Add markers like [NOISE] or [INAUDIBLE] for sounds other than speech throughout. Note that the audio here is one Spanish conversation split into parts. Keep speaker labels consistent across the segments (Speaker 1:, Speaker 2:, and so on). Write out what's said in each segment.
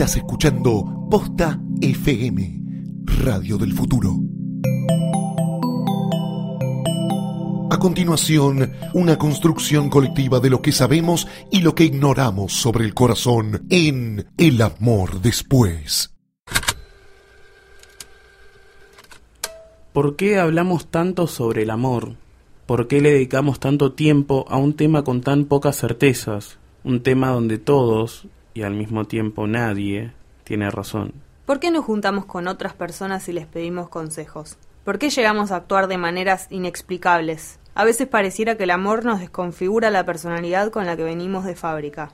Speaker 1: Estás escuchando Posta FM, Radio del Futuro. A continuación, una construcción colectiva de lo que sabemos y lo que ignoramos sobre el corazón en El amor después.
Speaker 2: ¿Por qué hablamos tanto sobre el amor? ¿Por qué le dedicamos tanto tiempo a un tema con tan pocas certezas? Un tema donde todos, y al mismo tiempo nadie, tiene razón.
Speaker 3: ¿Por qué nos juntamos con otras personas y les pedimos consejos? ¿Por qué llegamos a actuar de maneras inexplicables? A veces pareciera que el amor nos desconfigura la personalidad con la que venimos de fábrica.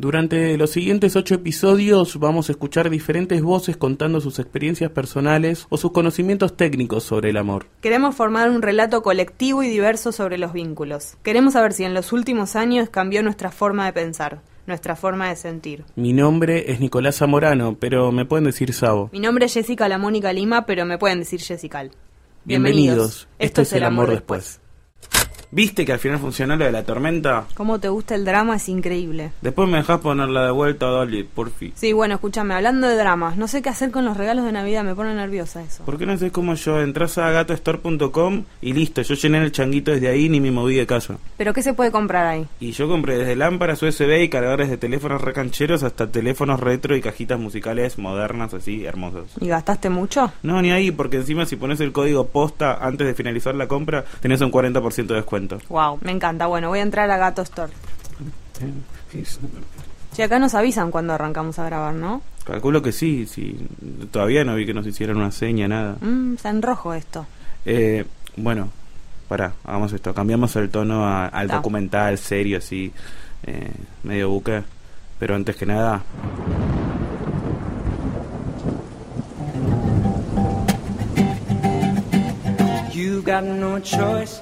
Speaker 2: Durante los siguientes ocho episodios vamos a escuchar diferentes voces contando sus experiencias personales o sus conocimientos técnicos sobre el amor.
Speaker 3: Queremos formar un relato colectivo y diverso sobre los vínculos. Queremos saber si en los últimos años cambió nuestra forma de pensar, nuestra forma de sentir.
Speaker 2: Mi nombre es Nicolás Zamorano, pero me pueden decir Sabo.
Speaker 3: Mi nombre es Jessica La Mónica Lima, pero me pueden decir Jessica.
Speaker 2: Bienvenidos. Esto, es El Amor, después. ¿Viste que al final funcionó lo de la tormenta?
Speaker 3: Cómo te gusta el drama es increíble.
Speaker 2: Después me dejas ponerla de vuelta, Dolly, por fin.
Speaker 3: Sí, bueno, escúchame, hablando de dramas, no sé qué hacer con los regalos de Navidad, me pone nerviosa eso.
Speaker 2: ¿Por qué no sé cómo yo? Entras a gatostore.com y listo, yo llené el changuito desde ahí ni me moví de casa.
Speaker 3: ¿Pero qué se puede comprar ahí?
Speaker 2: Y yo compré desde lámparas USB y cargadores de teléfonos recancheros hasta teléfonos retro y cajitas musicales modernas así, hermosas.
Speaker 3: ¿Y gastaste mucho?
Speaker 2: No, ni ahí, porque encima si pones el código posta antes de finalizar la compra, tenés un 40% de descuento.
Speaker 3: Wow, me encanta. Bueno, voy a entrar a Gato Store. Si acá nos avisan cuando arrancamos a grabar, ¿no?
Speaker 2: Calculo que sí, sí. Todavía no vi que nos hicieran una seña, nada.
Speaker 3: Mm, está en rojo esto.
Speaker 2: Eh, bueno, pará, hagamos esto. Cambiamos el tono a- al
Speaker 3: Ta.
Speaker 2: documental, serio, así, eh, medio buque. Pero antes que nada,
Speaker 4: You got no choice,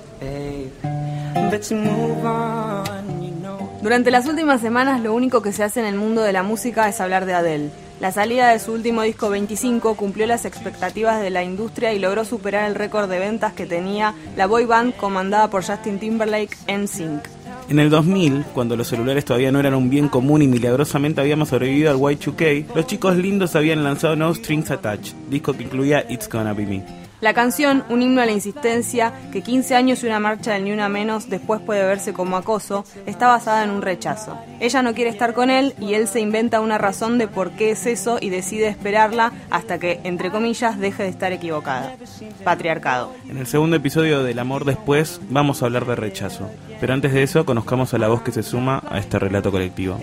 Speaker 3: Durante las últimas semanas lo único que se hace en el mundo de la música es hablar de Adele. La salida de su último disco 25 cumplió las expectativas de la industria y logró superar el récord de ventas que tenía la boy band comandada por Justin Timberlake NSYNC.
Speaker 2: En el 2000, cuando los celulares todavía no eran un bien común y milagrosamente habíamos sobrevivido al Y2K, los chicos lindos habían lanzado No Strings Attached, disco que incluía It's Gonna Be Me.
Speaker 3: La canción, un himno a la insistencia, que 15 años y una marcha del ni una menos después puede verse como acoso, está basada en un rechazo. Ella no quiere estar con él y él se inventa una razón de por qué es eso y decide esperarla hasta que, entre comillas, deje de estar equivocada. Patriarcado.
Speaker 2: En el segundo episodio del Amor Después vamos a hablar de rechazo, pero antes de eso conozcamos a la voz que se suma a este relato colectivo.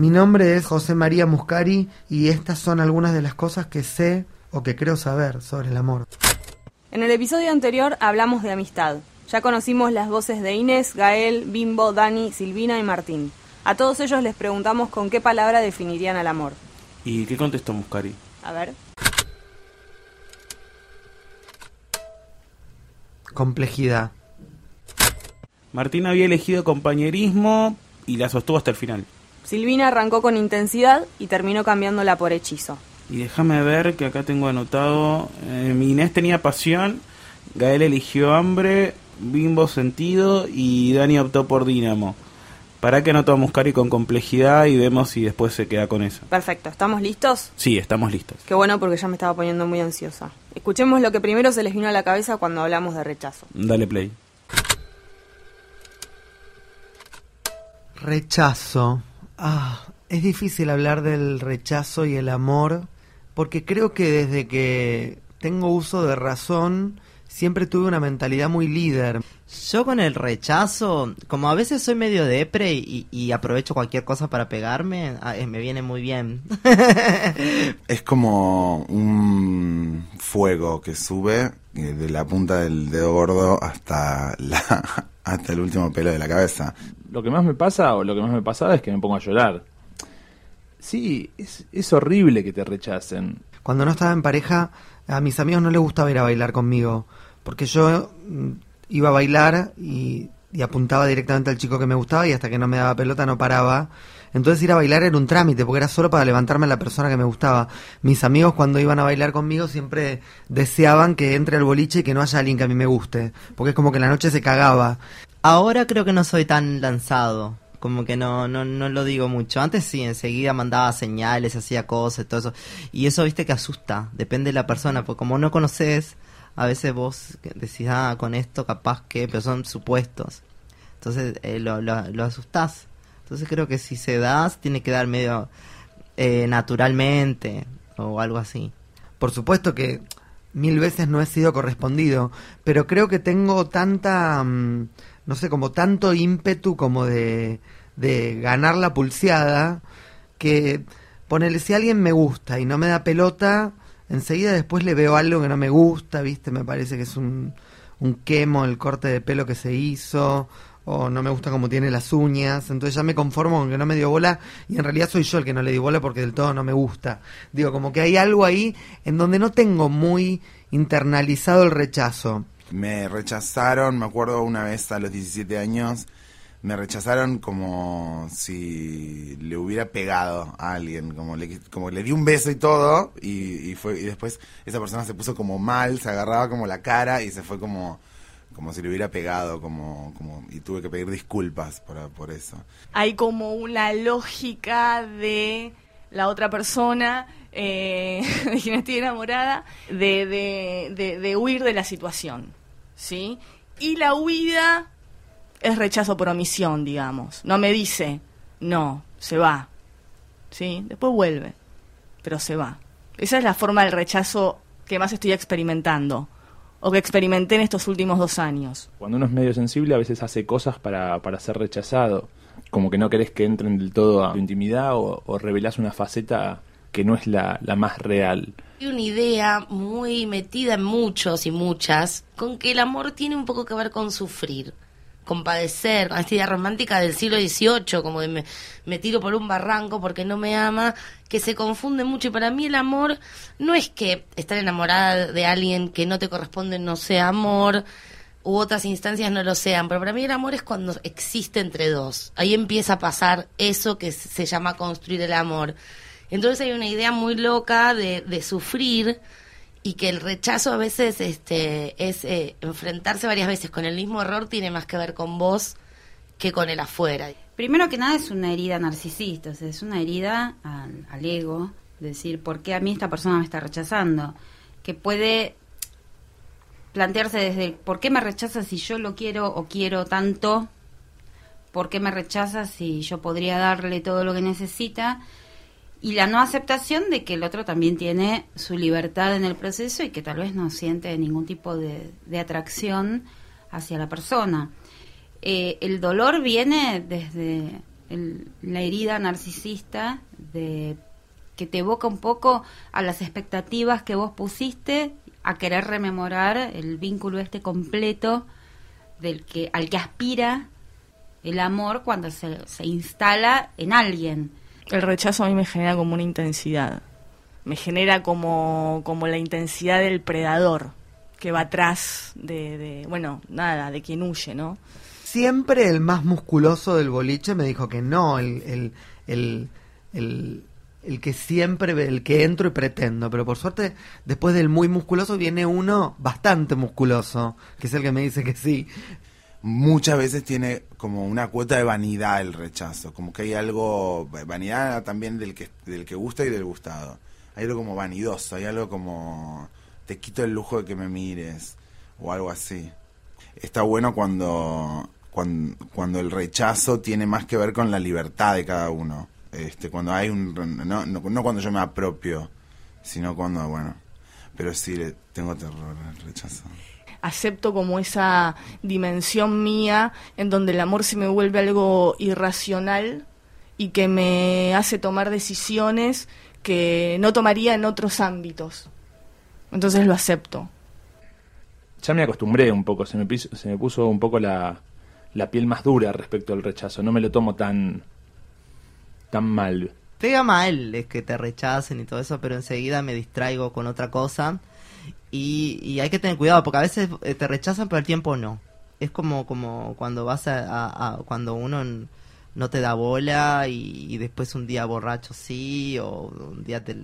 Speaker 5: Mi nombre es José María Muscari y estas son algunas de las cosas que sé o que creo saber sobre el amor.
Speaker 3: En el episodio anterior hablamos de amistad. Ya conocimos las voces de Inés, Gael, Bimbo, Dani, Silvina y Martín. A todos ellos les preguntamos con qué palabra definirían al amor.
Speaker 2: ¿Y qué contestó Muscari?
Speaker 3: A ver.
Speaker 5: Complejidad.
Speaker 2: Martín había elegido compañerismo y la sostuvo hasta el final.
Speaker 3: Silvina arrancó con intensidad y terminó cambiándola por hechizo.
Speaker 2: Y déjame ver que acá tengo anotado. eh, Inés tenía pasión, Gael eligió hambre, Bimbo sentido y Dani optó por Dínamo. Para que anotó a Muscari con complejidad y vemos si después se queda con eso.
Speaker 3: Perfecto, ¿estamos listos?
Speaker 2: Sí, estamos listos.
Speaker 3: Qué bueno porque ya me estaba poniendo muy ansiosa. Escuchemos lo que primero se les vino a la cabeza cuando hablamos de rechazo.
Speaker 2: Dale play.
Speaker 5: Rechazo. Ah, es difícil hablar del rechazo y el amor porque creo que desde que tengo uso de razón siempre tuve una mentalidad muy líder.
Speaker 6: Yo con el rechazo, como a veces soy medio depre y, y aprovecho cualquier cosa para pegarme, ah, eh, me viene muy bien. [LAUGHS]
Speaker 7: Es como un fuego que sube eh, de la punta del dedo gordo hasta la [LAUGHS] hasta el último pelo de la cabeza.
Speaker 8: Lo que más me pasa, o lo que más me pasaba, es que me pongo a llorar. Sí, es, es horrible que te rechacen.
Speaker 5: Cuando no estaba en pareja, a mis amigos no les gustaba ir a bailar conmigo, porque yo mm, iba a bailar y, y apuntaba directamente al chico que me gustaba y hasta que no me daba pelota no paraba. Entonces ir a bailar era un trámite, porque era solo para levantarme a la persona que me gustaba. Mis amigos cuando iban a bailar conmigo siempre deseaban que entre al boliche y que no haya alguien que a mí me guste, porque es como que la noche se cagaba.
Speaker 6: Ahora creo que no soy tan lanzado, Como que no, no, no lo digo mucho. Antes sí, enseguida mandaba señales, hacía cosas, todo eso. Y eso, viste, que asusta. Depende de la persona, porque como no conoces, a veces vos decís, ah, con esto capaz que, pero son supuestos. Entonces eh, lo, lo, lo asustás. Entonces creo que si se da, se tiene que dar medio eh, naturalmente o algo así.
Speaker 5: Por supuesto que mil veces no he sido correspondido, pero creo que tengo tanta, mm, no sé, como tanto ímpetu como de, de ganar la pulseada, que ponerle si alguien me gusta y no me da pelota, enseguida después le veo algo que no me gusta, viste, me parece que es un, un quemo el corte de pelo que se hizo, o no me gusta cómo tiene las uñas, entonces ya me conformo con que no me dio bola y en realidad soy yo el que no le di bola porque del todo no me gusta. Digo, como que hay algo ahí en donde no tengo muy internalizado el rechazo.
Speaker 7: Me rechazaron, me acuerdo una vez a los 17 años, me rechazaron como si le hubiera pegado a alguien, como le, como le di un beso y todo, y, y fue y después esa persona se puso como mal, se agarraba como la cara y se fue como como si le hubiera pegado, como, como y tuve que pedir disculpas por, por eso.
Speaker 9: Hay como una lógica de la otra persona eh, [LAUGHS] de quien estoy enamorada, de, de, de, de huir de la situación, ¿sí? Y la huida es rechazo por omisión, digamos. No me dice, no, se va, ¿sí? Después vuelve, pero se va. Esa es la forma del rechazo que más estoy experimentando o que experimenté en estos últimos dos años.
Speaker 8: Cuando uno es medio sensible a veces hace cosas para, para ser rechazado, como que no querés que entren del todo a tu intimidad o, o revelás una faceta que no es la, la más real.
Speaker 10: Hay una idea muy metida en muchos y muchas con que el amor tiene un poco que ver con sufrir, con padecer, con esta idea romántica del siglo XVIII, como de me, me tiro por un barranco porque no me ama, que se confunde mucho. Y para mí el amor no es que estar enamorada de alguien que no te corresponde no sea amor, u otras instancias no lo sean, pero para mí el amor es cuando existe entre dos. Ahí empieza a pasar eso que se llama construir el amor. Entonces hay una idea muy loca de, de sufrir y que el rechazo a veces este, es eh, enfrentarse varias veces con el mismo error tiene más que ver con vos que con el afuera.
Speaker 11: Primero que nada es una herida narcisista, es una herida al, al ego, decir, ¿por qué a mí esta persona me está rechazando? Que puede plantearse desde, ¿por qué me rechaza si yo lo quiero o quiero tanto? ¿Por qué me rechaza si yo podría darle todo lo que necesita? Y la no aceptación de que el otro también tiene su libertad en el proceso y que tal vez no siente ningún tipo de, atracción hacia la persona. Eh, el dolor viene desde el- la herida narcisista de que te evoca un poco a las expectativas que vos pusiste, a querer rememorar el vínculo este completo del que al que aspira el amor cuando se, se instala en alguien.
Speaker 9: El rechazo a mí me genera como una intensidad. Me genera como, como la intensidad del predador que va atrás de, de, bueno, nada, de quien huye, ¿no?
Speaker 5: Siempre el más musculoso del boliche me dijo que no, el, el, el, el, el que siempre, el que entro y pretendo. Pero por suerte, después del muy musculoso viene uno bastante musculoso, que es el que me dice que sí.
Speaker 7: Muchas veces tiene como una cuota de vanidad el rechazo, como que hay algo, vanidad también del que, del que gusta y del gustado. Hay algo como vanidoso, hay algo como te quito el lujo de que me mires o algo así. Está bueno cuando, cuando, cuando el rechazo tiene más que ver con la libertad de cada uno. Este, cuando hay un, no, no, cuando yo me apropio, sino cuando, bueno, pero sí tengo terror al rechazo.
Speaker 9: Acepto como esa dimensión mía en donde el amor se me vuelve algo irracional y que me hace tomar decisiones que no tomaría en otros ámbitos. Entonces lo acepto.
Speaker 8: Ya me acostumbré un poco, se me, piso- se me puso un poco la, la piel más dura respecto al rechazo. No me lo tomo tan, tan mal.
Speaker 6: Pega mal es que te rechacen y todo eso, pero enseguida me distraigo con otra cosa. Y, y hay que tener cuidado, porque a veces eh, te rechazan, pero al tiempo no. Es como, como cuando vas a, cuando uno no te da bola y, después un día borracho sí, o un día te,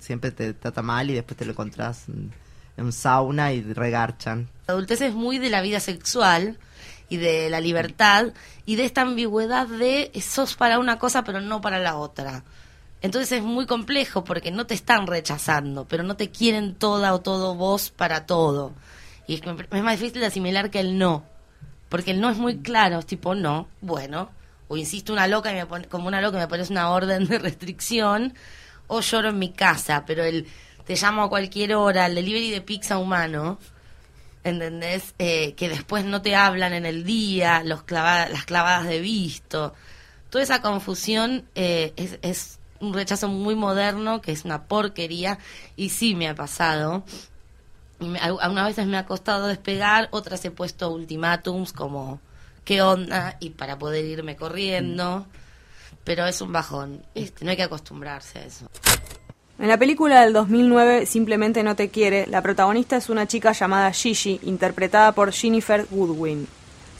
Speaker 6: siempre te trata mal y después te lo encontrás en, en un sauna y regarchan.
Speaker 10: La adultez es muy de la vida sexual y y de la libertad y de esta ambigüedad de sos para una cosa pero no para la otra. Entonces es muy complejo porque no te están rechazando, pero no te quieren toda o todo vos para todo. Y es, que es más difícil de asimilar que el no. Porque el no es muy claro, es tipo no, bueno. O insisto una loca y me pone, como una loca y me pones una orden de restricción. O lloro en mi casa, pero el te llamo a cualquier hora, el delivery de pizza humano, ¿entendés? Eh, que después no te hablan en el día, los las clavadas de visto. Toda esa confusión eh, es, es un rechazo muy moderno, que es una porquería, y sí me ha pasado. Algunas veces me ha costado despegar, otras he puesto ultimátums como qué onda y para poder irme corriendo. Pero es un bajón, este, no hay que acostumbrarse a eso.
Speaker 3: En la película del 2009, Simplemente no te quiere, la protagonista es una chica llamada Gigi, interpretada por Jennifer Woodwin.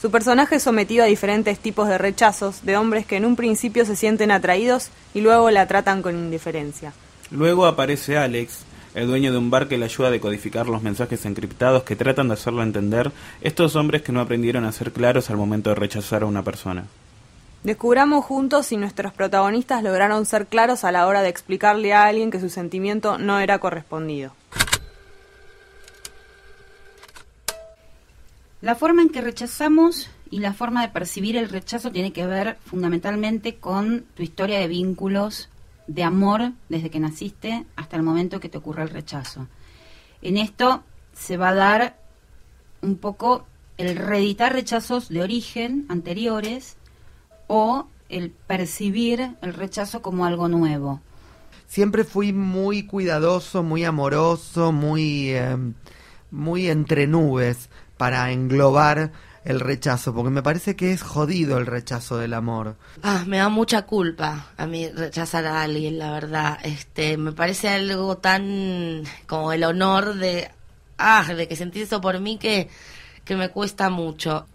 Speaker 3: Su personaje es sometido a diferentes tipos de rechazos de hombres que en un principio se sienten atraídos y luego la tratan con indiferencia.
Speaker 2: Luego aparece Alex, el dueño de un bar que le ayuda a decodificar los mensajes encriptados que tratan de hacerlo entender estos hombres que no aprendieron a ser claros al momento de rechazar a una persona.
Speaker 3: Descubramos juntos si nuestros protagonistas lograron ser claros a la hora de explicarle a alguien que su sentimiento no era correspondido.
Speaker 11: La forma en que rechazamos y la forma de percibir el rechazo tiene que ver fundamentalmente con tu historia de vínculos de amor desde que naciste hasta el momento que te ocurre el rechazo. En esto se va a dar un poco el reeditar rechazos de origen anteriores o el percibir el rechazo como algo nuevo.
Speaker 5: Siempre fui muy cuidadoso, muy amoroso, muy, eh, muy entre nubes para englobar el rechazo, porque me parece que es jodido el rechazo del amor.
Speaker 10: Ah, me da mucha culpa a mí rechazar a alguien, la verdad. Este, me parece algo tan como el honor de ah, de que sentís eso por mí que que me cuesta mucho.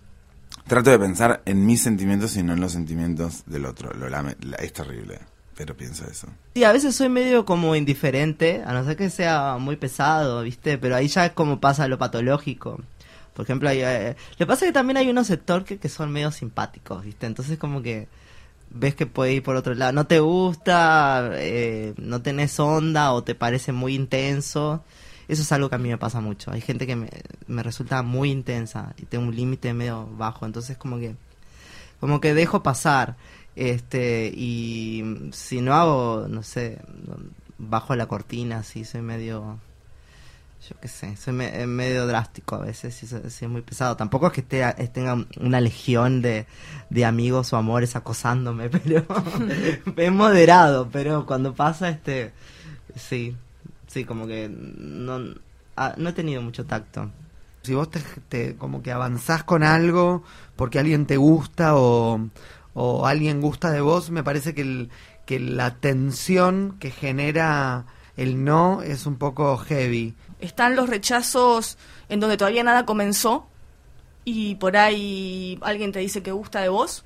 Speaker 7: Trato de pensar en mis sentimientos y no en los sentimientos del otro. Lo lame- la- es terrible, pero pienso eso.
Speaker 6: Sí, a veces soy medio como indiferente, a no ser que sea muy pesado, ¿viste? Pero ahí ya es como pasa lo patológico. Por ejemplo, hay, eh, le pasa que también hay unos sectores que, que son medio simpáticos, ¿viste? Entonces como que ves que puede ir por otro lado. No te gusta, eh, no tenés onda o te parece muy intenso. Eso es algo que a mí me pasa mucho. Hay gente que me, me resulta muy intensa y tengo un límite medio bajo. Entonces como que como que dejo pasar este y si no hago no sé bajo la cortina así soy medio yo qué sé soy me- eh, medio drástico a veces si es muy pesado tampoco es que esté, tenga una legión de, de amigos o amores acosándome [LAUGHS] pero es moderado pero cuando pasa este sí sí como que no ah, no he tenido mucho tacto
Speaker 5: Si vos te, como que avanzás con algo porque alguien te gusta o, o alguien gusta de vos, me parece que, que la tensión que genera el no es un poco heavy.
Speaker 9: Están los rechazos en donde todavía nada comenzó y por ahí alguien te dice que gusta de vos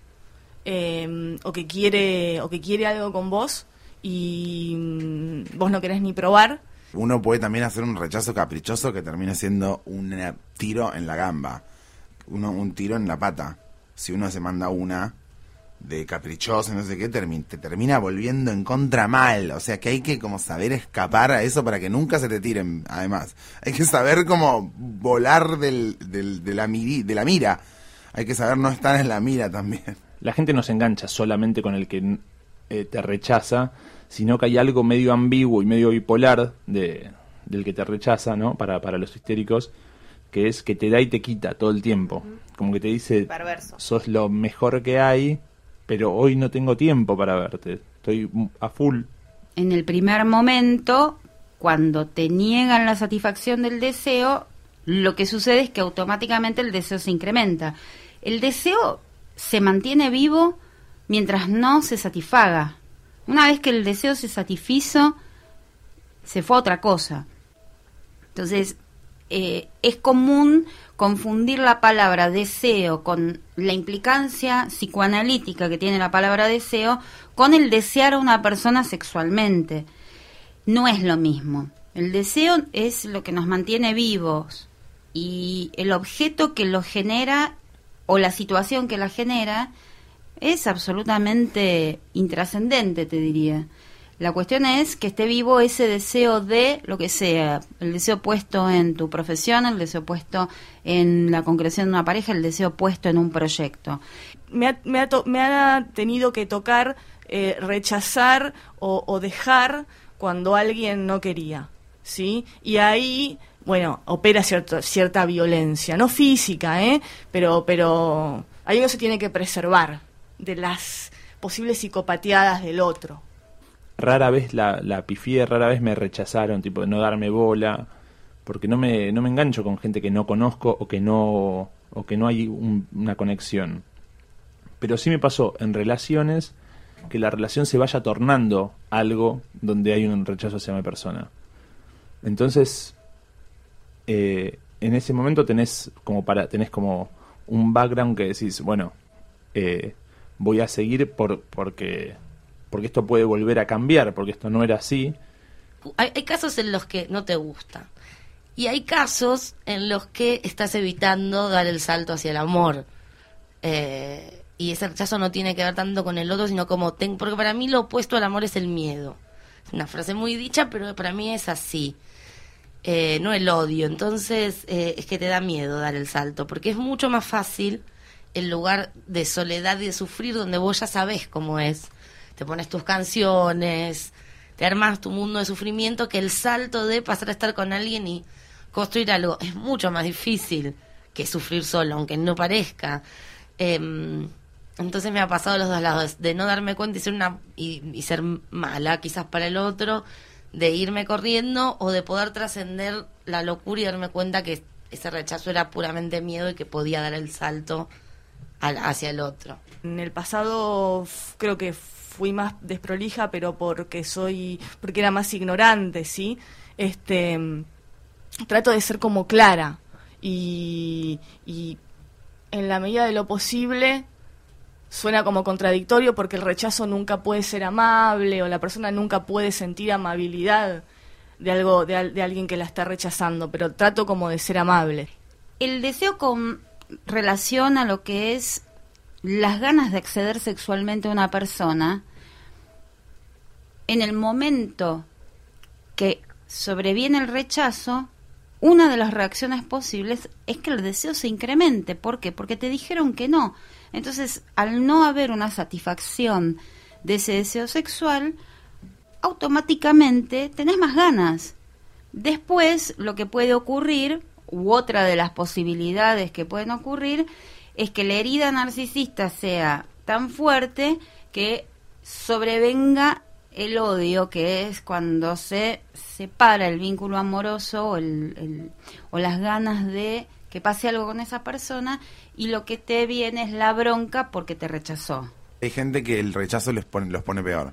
Speaker 9: eh, o que quiere o que quiere algo con vos y mm, vos no querés ni probar.
Speaker 7: Uno puede también hacer un rechazo caprichoso que termine siendo un eh, tiro en la gamba, uno, un tiro en la pata. Si uno se manda una de caprichoso, no sé qué, termi- te termina volviendo en contra mal. O sea que hay que como saber escapar a eso para que nunca se te tiren, además. Hay que saber como volar del, del- de, la miri- de la mira. Hay que saber no estar en la mira también.
Speaker 8: La gente no se engancha solamente con el que eh, te rechaza, sino que hay algo medio ambiguo y medio bipolar de, del que te rechaza, ¿no? Para, para los histéricos, que es que te da y te quita todo el tiempo. Como que te dice,
Speaker 3: Perverso.
Speaker 8: sos lo mejor que hay, pero hoy no tengo tiempo para verte. Estoy a full.
Speaker 11: En el primer momento, cuando te niegan la satisfacción del deseo, lo que sucede es que automáticamente el deseo se incrementa. El deseo se mantiene vivo mientras no se satisfaga. Una vez que el deseo se satisfizo, se fue a otra cosa. Entonces, eh, es común confundir la palabra deseo con la implicancia psicoanalítica que tiene la palabra deseo con el desear a una persona sexualmente. No es lo mismo. El deseo es lo que nos mantiene vivos y el objeto que lo genera o la situación que la genera es absolutamente intrascendente, te diría. La cuestión es que esté vivo ese deseo de lo que sea, el deseo puesto en tu profesión, el deseo puesto en la concreción de una pareja, el deseo puesto en un proyecto.
Speaker 9: me ha, me ha, to- me ha tenido que tocar eh, rechazar o, o dejar cuando alguien no quería, ¿sí? Y ahí, bueno, opera cierto, cierta violencia, no física, ¿eh? Pero, pero ahí uno se tiene que preservar de las posibles psicopateadas del otro.
Speaker 8: Rara vez la, la pifié, rara vez me rechazaron, tipo de no darme bola, porque no me, no me engancho con gente que no conozco o que no, o que no hay un- una conexión. Pero sí me pasó en relaciones que la relación se vaya tornando algo donde hay un rechazo hacia mi persona. Entonces, eh, en ese momento tenés como para tenés como un background que decís, bueno, eh, voy a seguir por, porque porque esto puede volver a cambiar, porque esto no era así.
Speaker 10: Hay, casos en los que no te gusta. Y hay casos en los que estás evitando dar el salto hacia el amor. Eh, y ese rechazo no tiene que ver tanto con el otro, sino como... ten- porque para mí lo opuesto al amor es el miedo. Es una frase muy dicha, pero para mí es así. Eh, no el odio. Entonces eh, es que te da miedo dar el salto, porque es mucho más fácil el lugar de soledad y de sufrir donde vos ya sabés cómo es. Te pones tus canciones, te armas tu mundo de sufrimiento, que el salto de pasar a estar con alguien y construir algo es mucho más difícil que sufrir solo, aunque no parezca. Em, entonces me ha pasado los dos lados, de no darme cuenta y ser, una, y, ser mala quizás para el otro, de irme corriendo o de poder trascender la locura y darme cuenta que ese rechazo era puramente miedo y que podía dar el salto al- hacia el otro.
Speaker 9: En el pasado creo que fui más desprolija, pero porque soy, porque era más ignorante, ¿sí? Este, trato de ser como clara y, y en la medida de lo posible suena como contradictorio porque el rechazo nunca puede ser amable o la persona nunca puede sentir amabilidad de algo de, de alguien que la está rechazando, pero trato como de ser amable.
Speaker 11: El deseo con relación a lo que es las ganas de acceder sexualmente a una persona, en el momento que sobreviene el rechazo, una de las reacciones posibles es que el deseo se incremente. ¿Por qué? Porque te dijeron que no. Entonces, al no haber una satisfacción de ese deseo sexual, automáticamente tenés más ganas. Después, lo que puede ocurrir, u otra de las posibilidades que pueden ocurrir, es que la herida narcisista sea tan fuerte que sobrevenga el odio, que es cuando se separa el vínculo amoroso o, el- o las ganas de que pase algo con esa persona y lo que te viene es la bronca porque te rechazó.
Speaker 7: Hay gente que el rechazo les pone, los pone peor.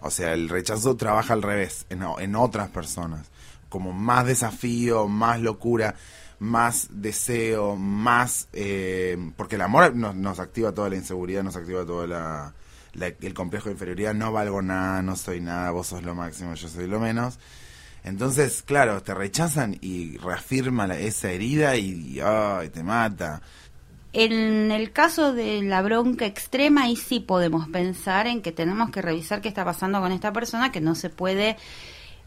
Speaker 7: O sea, el rechazo trabaja al revés, en, en otras personas. Como más desafío, más locura, más deseo, más... eh, porque el amor nos, activa toda la inseguridad, nos activa todo la, el complejo de inferioridad. No valgo nada, no soy nada, vos sos lo máximo, yo soy lo menos. Entonces, claro, te rechazan y reafirma esa herida y, ay, te mata.
Speaker 11: En el caso de la bronca extrema, ahí sí podemos pensar en que tenemos que revisar qué está pasando con esta persona, que no se puede,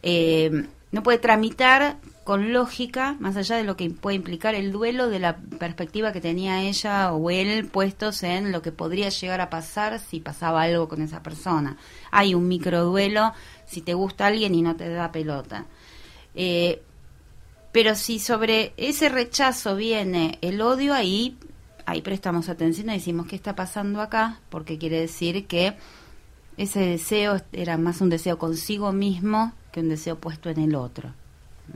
Speaker 11: eh, no puede tramitar con lógica, más allá de lo que puede implicar el duelo de la perspectiva que tenía ella o él puestos en lo que podría llegar a pasar si pasaba algo con esa persona. Hay un microduelo si te gusta alguien y no te da pelota. Eh, pero si sobre ese rechazo viene el odio, ahí, ahí prestamos atención y decimos qué está pasando acá, porque quiere decir que ese deseo era más un deseo consigo mismo que un deseo puesto en el otro.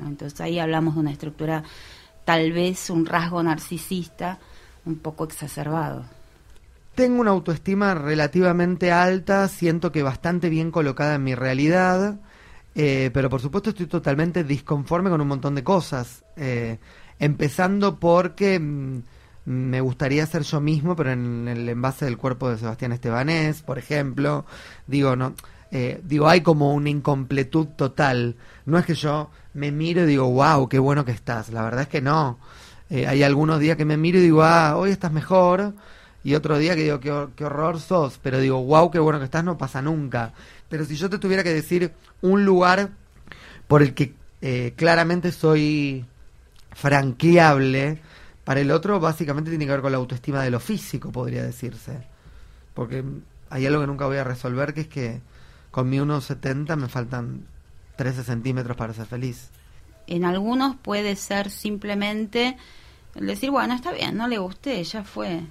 Speaker 11: Entonces ahí hablamos de una estructura, tal vez un rasgo narcisista un poco exacerbado.
Speaker 5: Tengo una autoestima relativamente alta, siento que bastante bien colocada en mi realidad, eh, pero por supuesto estoy totalmente disconforme con un montón de cosas. eh, empezando porque mm, me gustaría ser yo mismo, pero en el envase del cuerpo de Sebastián Estebanés, por ejemplo. Digo, no. Eh, digo, hay como una incompletud total. No es que yo me miro y digo, wow, qué bueno que estás. La verdad es que no. Eh, hay algunos días que me miro y digo, ah, hoy estás mejor. Y otro día que digo, qué, hor- qué horror sos. Pero digo, wow, qué bueno que estás, no pasa nunca. Pero si yo te tuviera que decir un lugar por el que eh, claramente soy franqueable, para el otro básicamente tiene que ver con la autoestima de lo físico, podría decirse. Porque hay algo que nunca voy a resolver, que es que con mi 1,70 me faltan 13 centímetros para ser feliz.
Speaker 11: En algunos puede ser simplemente decir, bueno, está bien, no le gusté, ya fue.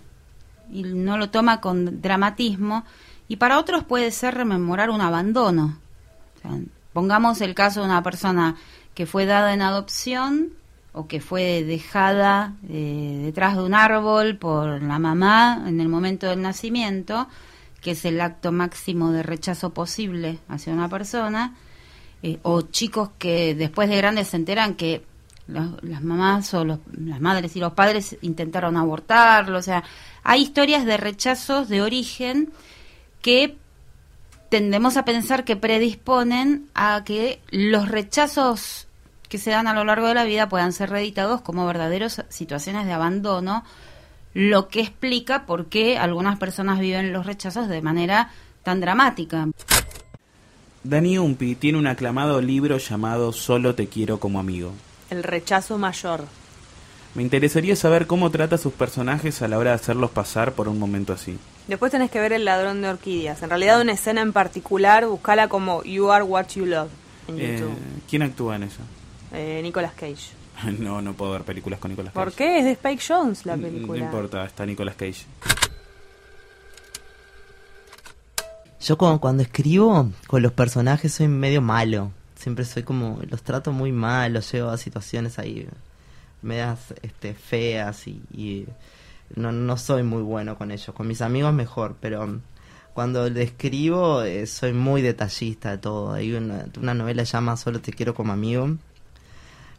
Speaker 11: Y no lo toma con dramatismo. Y para otros puede ser rememorar un abandono. Pongamos el caso de una persona que fue dada en adopción o que fue dejada eh, detrás de un árbol por la mamá en el momento del nacimiento, que es el acto máximo de rechazo posible hacia una persona, eh, o chicos que después de grandes se enteran que los- las mamás o los- las madres y los padres intentaron abortarlo, o sea, hay historias de rechazos de origen que tendemos a pensar que predisponen a que los rechazos que se dan a lo largo de la vida puedan ser reeditados como verdaderas situaciones de abandono, lo que explica por qué algunas personas viven los rechazos de manera tan dramática.
Speaker 2: Dani Umpi tiene un aclamado libro llamado Solo te quiero como amigo.
Speaker 3: El rechazo mayor.
Speaker 2: Me interesaría saber cómo trata a sus personajes a la hora de hacerlos pasar por un momento así.
Speaker 3: Después tenés que ver El ladrón de orquídeas. En realidad una escena en particular, buscala como You Are What You Love en
Speaker 2: Eh,
Speaker 3: YouTube.
Speaker 2: ¿Quién actúa en eso?
Speaker 3: Eh, Nicolas Cage. [LAUGHS]
Speaker 2: No, no puedo ver películas con Nicolas Cage.
Speaker 3: ¿Por qué? Es de Spike Jones la
Speaker 2: No
Speaker 3: película.
Speaker 2: importa, está Nicolas Cage.
Speaker 6: Yo como cuando escribo con los personajes soy medio malo. Siempre soy como, los trato muy mal, los llevo a situaciones ahí medias este, feas y, y no, no soy muy bueno con ellos. Con mis amigos mejor, pero cuando le escribo eh, soy muy detallista de todo. Hay una, una novela que llama Solo te quiero como amigo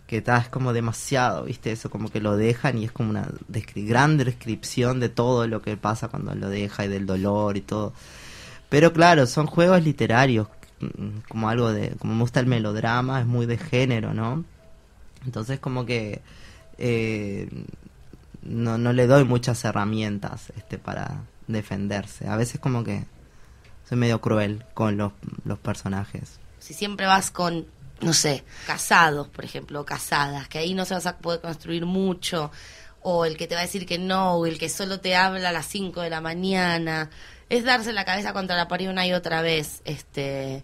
Speaker 6: que está es como demasiado, ¿viste? Eso como que lo dejan y es como una descri- gran descripción de todo lo que pasa cuando lo deja y del dolor y todo. Pero claro, son juegos literarios, mm, como algo de, como me gusta el melodrama, es muy de género, ¿no? Entonces como que eh, no, no le doy muchas herramientas este para defenderse. A veces como que soy medio cruel con los, los personajes.
Speaker 10: Si siempre vas con, no sé, casados, por ejemplo, o casadas, que ahí no se vas a poder construir mucho, o el que te va a decir que no, o el que solo te habla a las 5 de la mañana, es darse la cabeza contra la pared una y otra vez, este...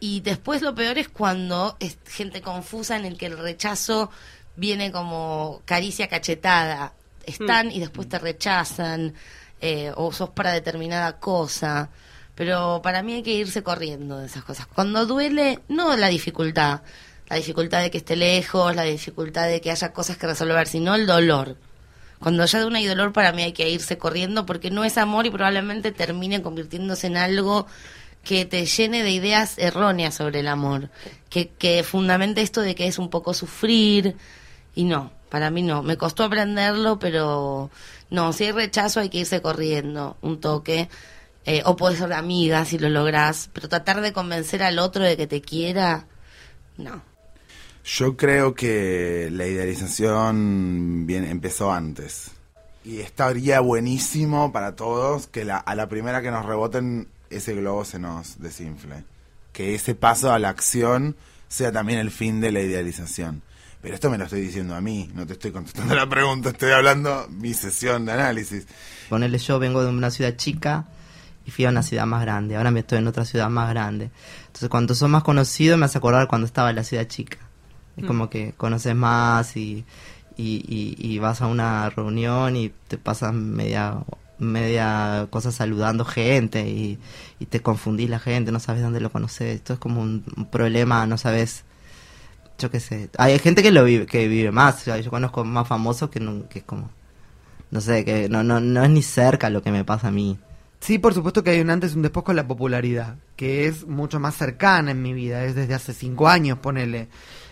Speaker 10: Y después lo peor es cuando es gente confusa en el que el rechazo viene como caricia cachetada. Están y después te rechazan, eh, o sos para determinada cosa. Pero para mí hay que irse corriendo de esas cosas. Cuando duele, no la dificultad, la dificultad de que esté lejos, la dificultad de que haya cosas que resolver, sino el dolor. Cuando ya una hay dolor, para mí hay que irse corriendo porque no es amor y probablemente termine convirtiéndose en algo que te llene de ideas erróneas sobre el amor, que, que fundamente esto de que es un poco sufrir, y no, para mí no, me costó aprenderlo, pero no, si hay rechazo hay que irse corriendo, un toque, eh, o puedes ser amiga si lo lográs, pero tratar de convencer al otro de que te quiera, no.
Speaker 7: Yo creo que la idealización bien, empezó antes. Y estaría buenísimo para todos que la, a la primera que nos reboten ese globo se nos desinfle. Que ese paso a la acción sea también el fin de la idealización. Pero esto me lo estoy diciendo a mí, no te estoy contestando la pregunta, estoy hablando mi sesión de análisis.
Speaker 6: Ponerle yo vengo de una ciudad chica y fui a una ciudad más grande. Ahora me estoy en otra ciudad más grande. Entonces, cuando sos más conocido, me hace acordar cuando estaba en la ciudad chica. Es
Speaker 12: Mm.
Speaker 6: como que conoces más y, y, y- y vas a una reunión y te pasas media media cosa saludando gente y, y te confundís la gente, no sabes dónde lo conoces. Esto es como un, un problema, no sabes yo qué sé. Hay gente que lo vive, que vive más. O sea, yo conozco más famosos que, no- que es como, no sé, que no, no, no es ni cerca lo que me pasa a mí.
Speaker 5: Sí, por supuesto que hay un antes y un después con la popularidad, que es mucho más cercana en mi vida, es desde hace cinco años, ponele.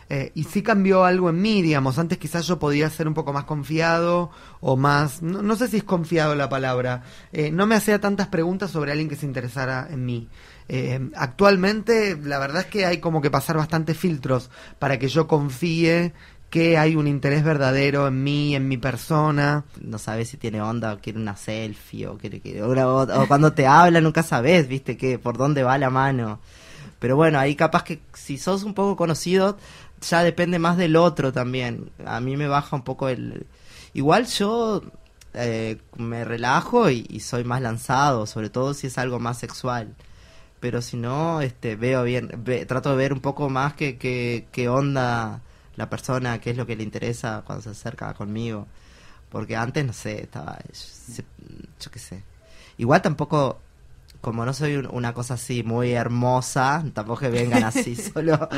Speaker 5: Eh, y sí cambió algo en mí, digamos, antes quizás yo podía ser un poco más confiado o más, no, no sé si es confiado la palabra, eh, no me hacía tantas preguntas sobre alguien que se interesara en mí. Eh, actualmente la verdad es que hay como que pasar bastantes filtros para que yo confíe que hay un interés verdadero en mí, en mi persona.
Speaker 6: No sabes si tiene onda o quiere una selfie o quiere o, cuando te habla nunca sabes, viste que por dónde va la mano. Pero bueno, ahí capaz que si sos un poco conocido ya depende más del otro también. A mí me baja un poco el igual yo eh, me relajo y, soy más lanzado, sobre todo si es algo más sexual. Pero si no, este, veo bien, trato de ver un poco más que, que, onda la persona, qué es lo que le interesa cuando se acerca conmigo. Porque antes, no sé, estaba, yo, qué sé. Igual tampoco, como no soy una cosa así muy hermosa, tampoco que vengan así [LAUGHS] solo. [LAUGHS]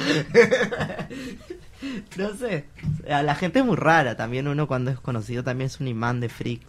Speaker 6: no sé, la gente es muy rara, también uno cuando es conocido también es un imán de freak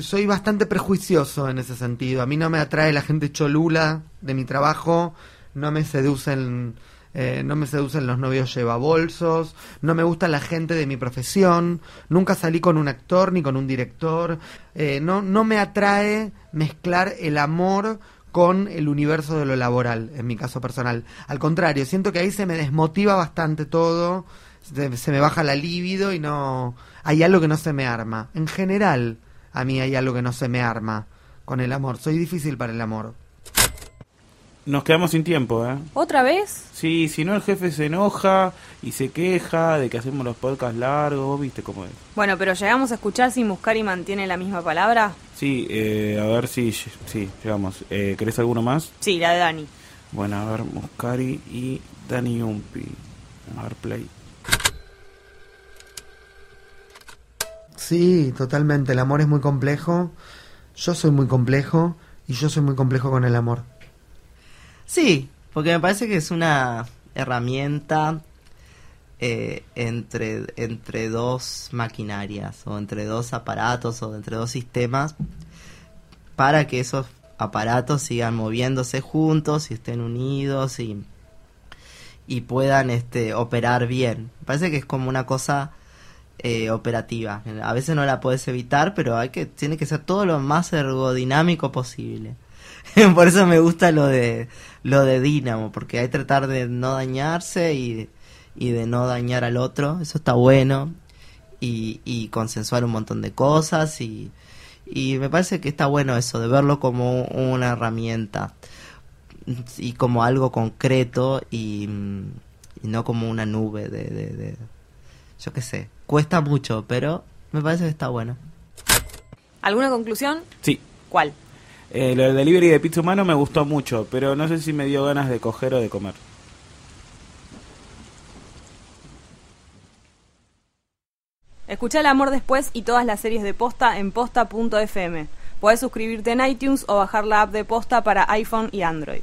Speaker 5: soy bastante prejuicioso en ese sentido. A mí no me atrae la gente cholula de mi trabajo, no me seducen, eh, no me seducen los novios llevabolsos, no me gusta la gente de mi profesión, nunca salí con un actor ni con un director, eh, no, no me atrae mezclar el amor con el universo de lo laboral, en mi caso personal. Al contrario, siento que ahí se me desmotiva bastante todo, se, se me baja la libido y no... Hay algo que no se me arma. En general, a mí hay algo que no se me arma con el amor. Soy difícil para el amor.
Speaker 2: Nos quedamos sin tiempo, ¿eh?
Speaker 3: ¿Otra vez?
Speaker 2: Sí, si no el jefe se enoja y se queja de que hacemos los podcasts largos, ¿viste cómo es?
Speaker 3: Bueno, pero llegamos a escuchar si Muscari mantiene la misma palabra.
Speaker 2: Sí, eh, a ver si sí, llegamos. Eh, ¿Querés alguno más?
Speaker 3: Sí, la de Dani.
Speaker 2: Bueno, a ver, Muscari y Dani Umpi. A ver, play.
Speaker 5: Sí, totalmente. El amor es muy complejo. Yo soy muy complejo y yo soy muy complejo con el amor.
Speaker 6: Sí, porque me parece que es una herramienta eh, entre, entre dos maquinarias o entre dos aparatos o entre dos sistemas para que esos aparatos sigan moviéndose juntos y estén unidos y, y puedan este, operar bien. Me parece que es como una cosa eh, operativa. A veces no la puedes evitar, pero hay que tiene que ser todo lo más ergodinámico posible. [LAUGHS] Por eso me gusta lo de lo de Dynamo, porque hay que tratar de no dañarse y, y de no dañar al otro. Eso está bueno. Y, y consensuar un montón de cosas y, y me parece que está bueno eso, de verlo como una herramienta y como algo concreto y, no como una nube de, de yo qué sé, cuesta mucho, pero me parece que está bueno.
Speaker 3: ¿Alguna conclusión?
Speaker 2: Sí.
Speaker 3: ¿Cuál?
Speaker 2: Eh, lo del delivery de pizza humano me gustó mucho, pero no sé si me dio ganas de coger o de comer.
Speaker 3: Escucha El Amor Después y todas las series de Posta en posta.fm. Puedes suscribirte en iTunes o bajar la app de Posta para iPhone y Android.